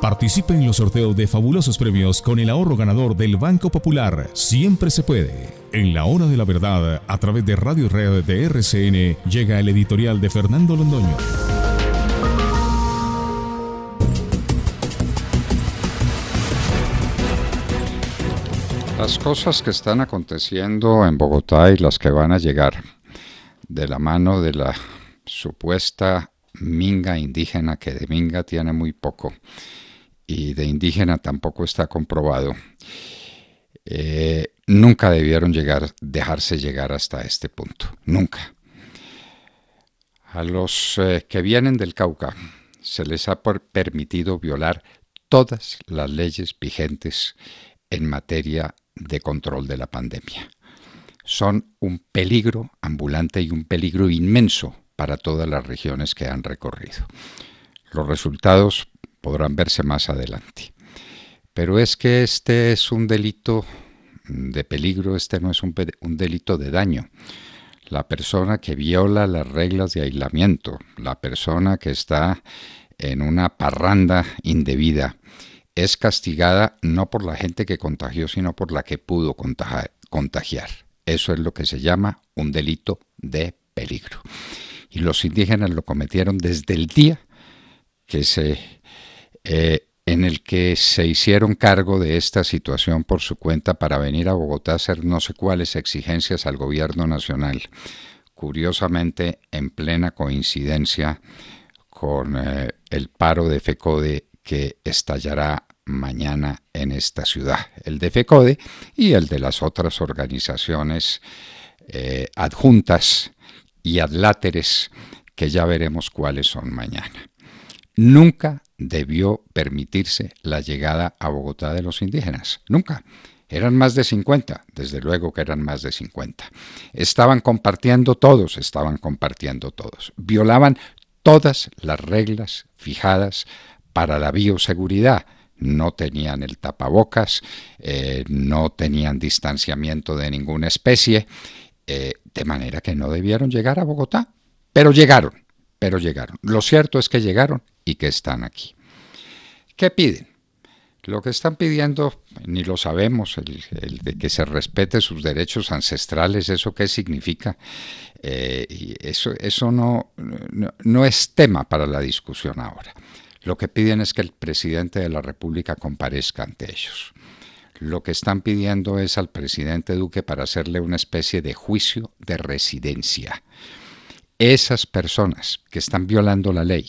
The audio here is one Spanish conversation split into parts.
Participe en los sorteos de fabulosos premios con el ahorro ganador del Banco Popular. Siempre se puede. En la hora de la verdad, a través de Radio Red de RCN, llega el editorial de Fernando Londoño. Las cosas que están aconteciendo en Bogotá y las que van a llegar de la mano de la supuesta minga indígena, que de minga tiene muy poco, y de indígena tampoco está comprobado, eh, nunca debieron llegar, dejarse llegar hasta este punto, nunca. A los eh, que vienen del Cauca se les ha permitido violar todas las leyes vigentes en materia de control de la pandemia. Son un peligro ambulante y un peligro inmenso para todas las regiones que han recorrido. Los resultados podrán verse más adelante. Pero es que este es un delito de peligro, este no es un, delito de daño. La persona que viola las reglas de aislamiento, la persona que está en una parranda indebida, es castigada no por la gente que contagió, sino por la que pudo contagiar. Eso es lo que se llama un delito de peligro y los indígenas lo cometieron desde el día que se, eh, en el que se hicieron cargo de esta situación por su cuenta para venir a Bogotá a hacer no sé cuáles exigencias al gobierno nacional, curiosamente en plena coincidencia con eh, el paro de FECODE que estallará mañana en esta ciudad, el de FECODE y el de las otras organizaciones eh, adjuntas y adláteres que ya veremos cuáles son mañana. Nunca debió permitirse la llegada a Bogotá de los indígenas, nunca. Eran más de 50, desde luego que eran más de 50. Estaban compartiendo todos, estaban compartiendo todos. Violaban todas las reglas fijadas para la bioseguridad. No tenían el tapabocas, eh, no tenían distanciamiento de ninguna especie eh, de manera que no debieron llegar a Bogotá, pero llegaron, pero llegaron. Lo cierto es que llegaron y que están aquí. ¿Qué piden? Lo que están pidiendo, ni lo sabemos, el, de que se respete sus derechos ancestrales, ¿eso qué significa? Eh, y eso eso no, no es tema para la discusión ahora. Lo que piden es que el presidente de la República comparezca ante ellos lo que están pidiendo es al presidente Duque para hacerle una especie de juicio de residencia. Esas personas que están violando la ley,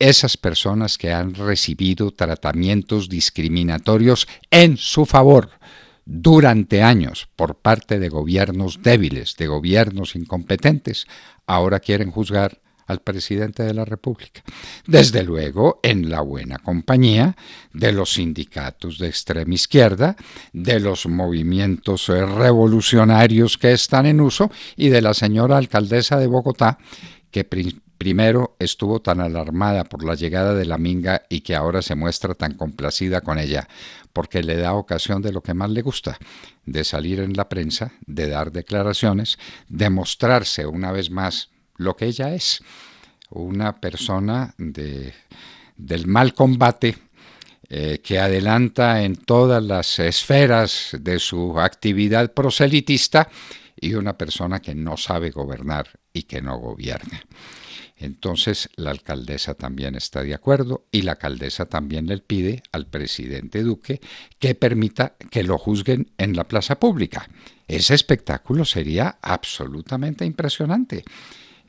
esas personas que han recibido tratamientos discriminatorios en su favor durante años por parte de gobiernos débiles, de gobiernos incompetentes, ahora quieren juzgar al presidente de la República. Desde luego, en la buena compañía de los sindicatos de extrema izquierda, de los movimientos revolucionarios que están en uso y de la señora alcaldesa de Bogotá, que primero estuvo tan alarmada por la llegada de la minga y que ahora se muestra tan complacida con ella, porque le da ocasión de lo que más le gusta, de salir en la prensa, de dar declaraciones, de mostrarse una vez más lo que ella es, una persona de, del mal combate eh, que adelanta en todas las esferas de su actividad proselitista y una persona que no sabe gobernar y que no gobierna. Entonces la alcaldesa también está de acuerdo y la alcaldesa también le pide al presidente Duque que permita que lo juzguen en la plaza pública. Ese espectáculo sería absolutamente impresionante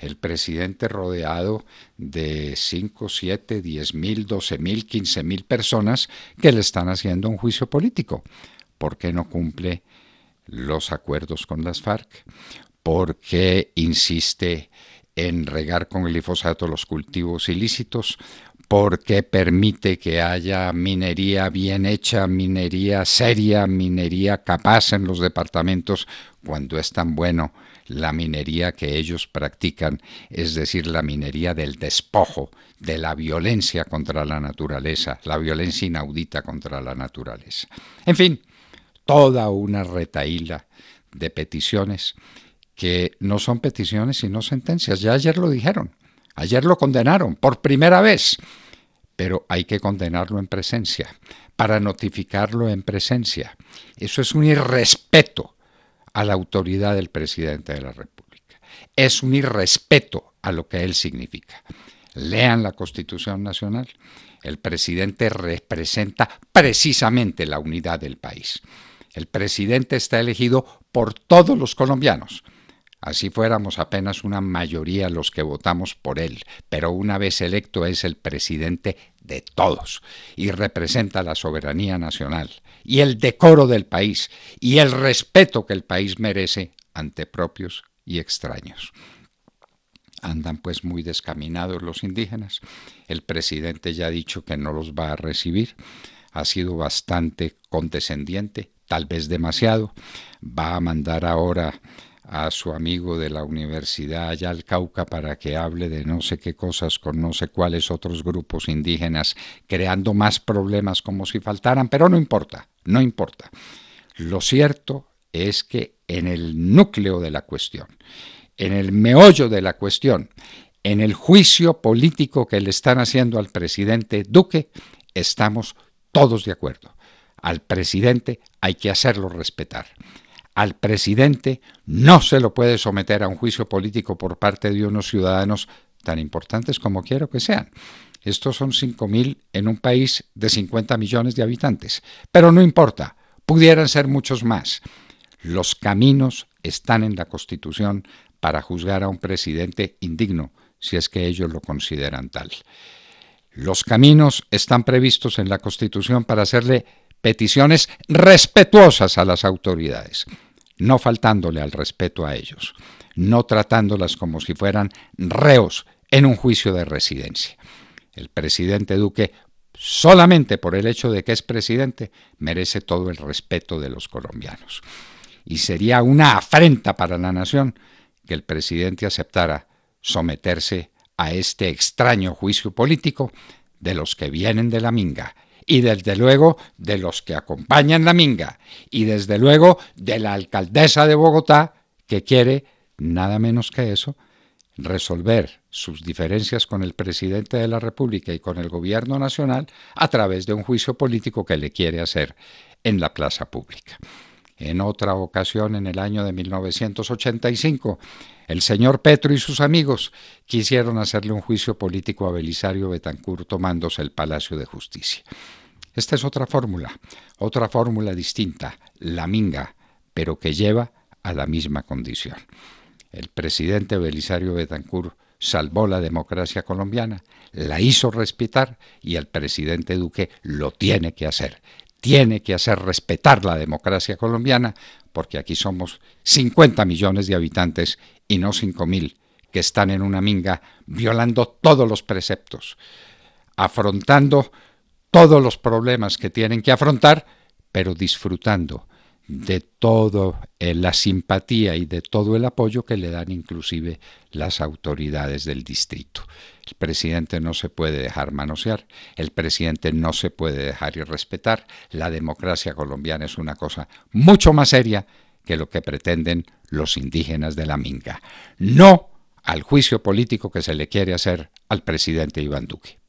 el presidente rodeado de 5, 7, 10 mil, 12 mil, 15 mil personas que le están haciendo un juicio político. ¿Por qué no cumple los acuerdos con las FARC? ¿Por qué insiste en regar con glifosato los cultivos ilícitos? ¿Por qué permite que haya minería bien hecha, minería seria, minería capaz en los departamentos cuando es tan bueno la minería que ellos practican, es decir, la minería del despojo, de la violencia contra la naturaleza, la violencia inaudita contra la naturaleza. En fin, toda una retaíla de peticiones que no son peticiones sino sentencias. Ya ayer lo dijeron, ayer lo condenaron por primera vez, pero hay que condenarlo en presencia, para notificarlo en presencia. Eso es un irrespeto a la autoridad del presidente de la República. Es un irrespeto a lo que él significa. Lean la Constitución Nacional. El presidente representa precisamente la unidad del país. El presidente está elegido por todos los colombianos. Así fuéramos apenas una mayoría los que votamos por él, pero una vez electo es el presidente de todos y representa la soberanía nacional y el decoro del país y el respeto que el país merece ante propios y extraños. Andan pues muy descaminados los indígenas. El presidente ya ha dicho que no los va a recibir. Ha sido bastante condescendiente, tal vez demasiado. Va a mandar ahora a su amigo de la universidad allá al Cauca para que hable de no sé qué cosas con no sé cuáles otros grupos indígenas, creando más problemas como si faltaran, pero no importa, no importa. Lo cierto es que en el núcleo de la cuestión, en el meollo de la cuestión, en el juicio político que le están haciendo al presidente Duque, estamos todos de acuerdo. Al presidente hay que hacerlo respetar. Al presidente no se lo puede someter a un juicio político por parte de unos ciudadanos tan importantes como quiero que sean. Estos son 5.000 en un país de 50 millones de habitantes. Pero no importa, pudieran ser muchos más. Los caminos están en la Constitución para juzgar a un presidente indigno, si es que ellos lo consideran tal. Los caminos están previstos en la Constitución para hacerle peticiones respetuosas a las autoridades, no faltándole al respeto a ellos, no tratándolas como si fueran reos en un juicio de residencia. El presidente Duque, solamente por el hecho de que es presidente, merece todo el respeto de los colombianos. Y sería una afrenta para la nación que el presidente aceptara someterse a este extraño juicio político de los que vienen de la minga y desde luego de los que acompañan la minga y desde luego de la alcaldesa de Bogotá que quiere nada menos que eso, resolver sus diferencias con el presidente de la República y con el gobierno nacional a través de un juicio político que le quiere hacer en la plaza pública. En otra ocasión, en el año de 1985, el señor Petro y sus amigos quisieron hacerle un juicio político a Belisario Betancourt tomándose el Palacio de Justicia. Esta es otra fórmula, otra fórmula distinta, la minga, pero que lleva a la misma condición. El presidente Belisario Betancourt salvó la democracia colombiana, la hizo respetar y el presidente Duque lo tiene que hacer tiene que hacer respetar la democracia colombiana, porque aquí somos 50 millones de habitantes y no 5 mil que están en una minga violando todos los preceptos, afrontando todos los problemas que tienen que afrontar, pero disfrutando de toda eh, la simpatía y de todo el apoyo que le dan inclusive las autoridades del distrito. El presidente no se puede dejar manosear, el presidente no se puede dejar irrespetar, la democracia colombiana es una cosa mucho más seria que lo que pretenden los indígenas de la Minga. No al juicio político que se le quiere hacer al presidente Iván Duque.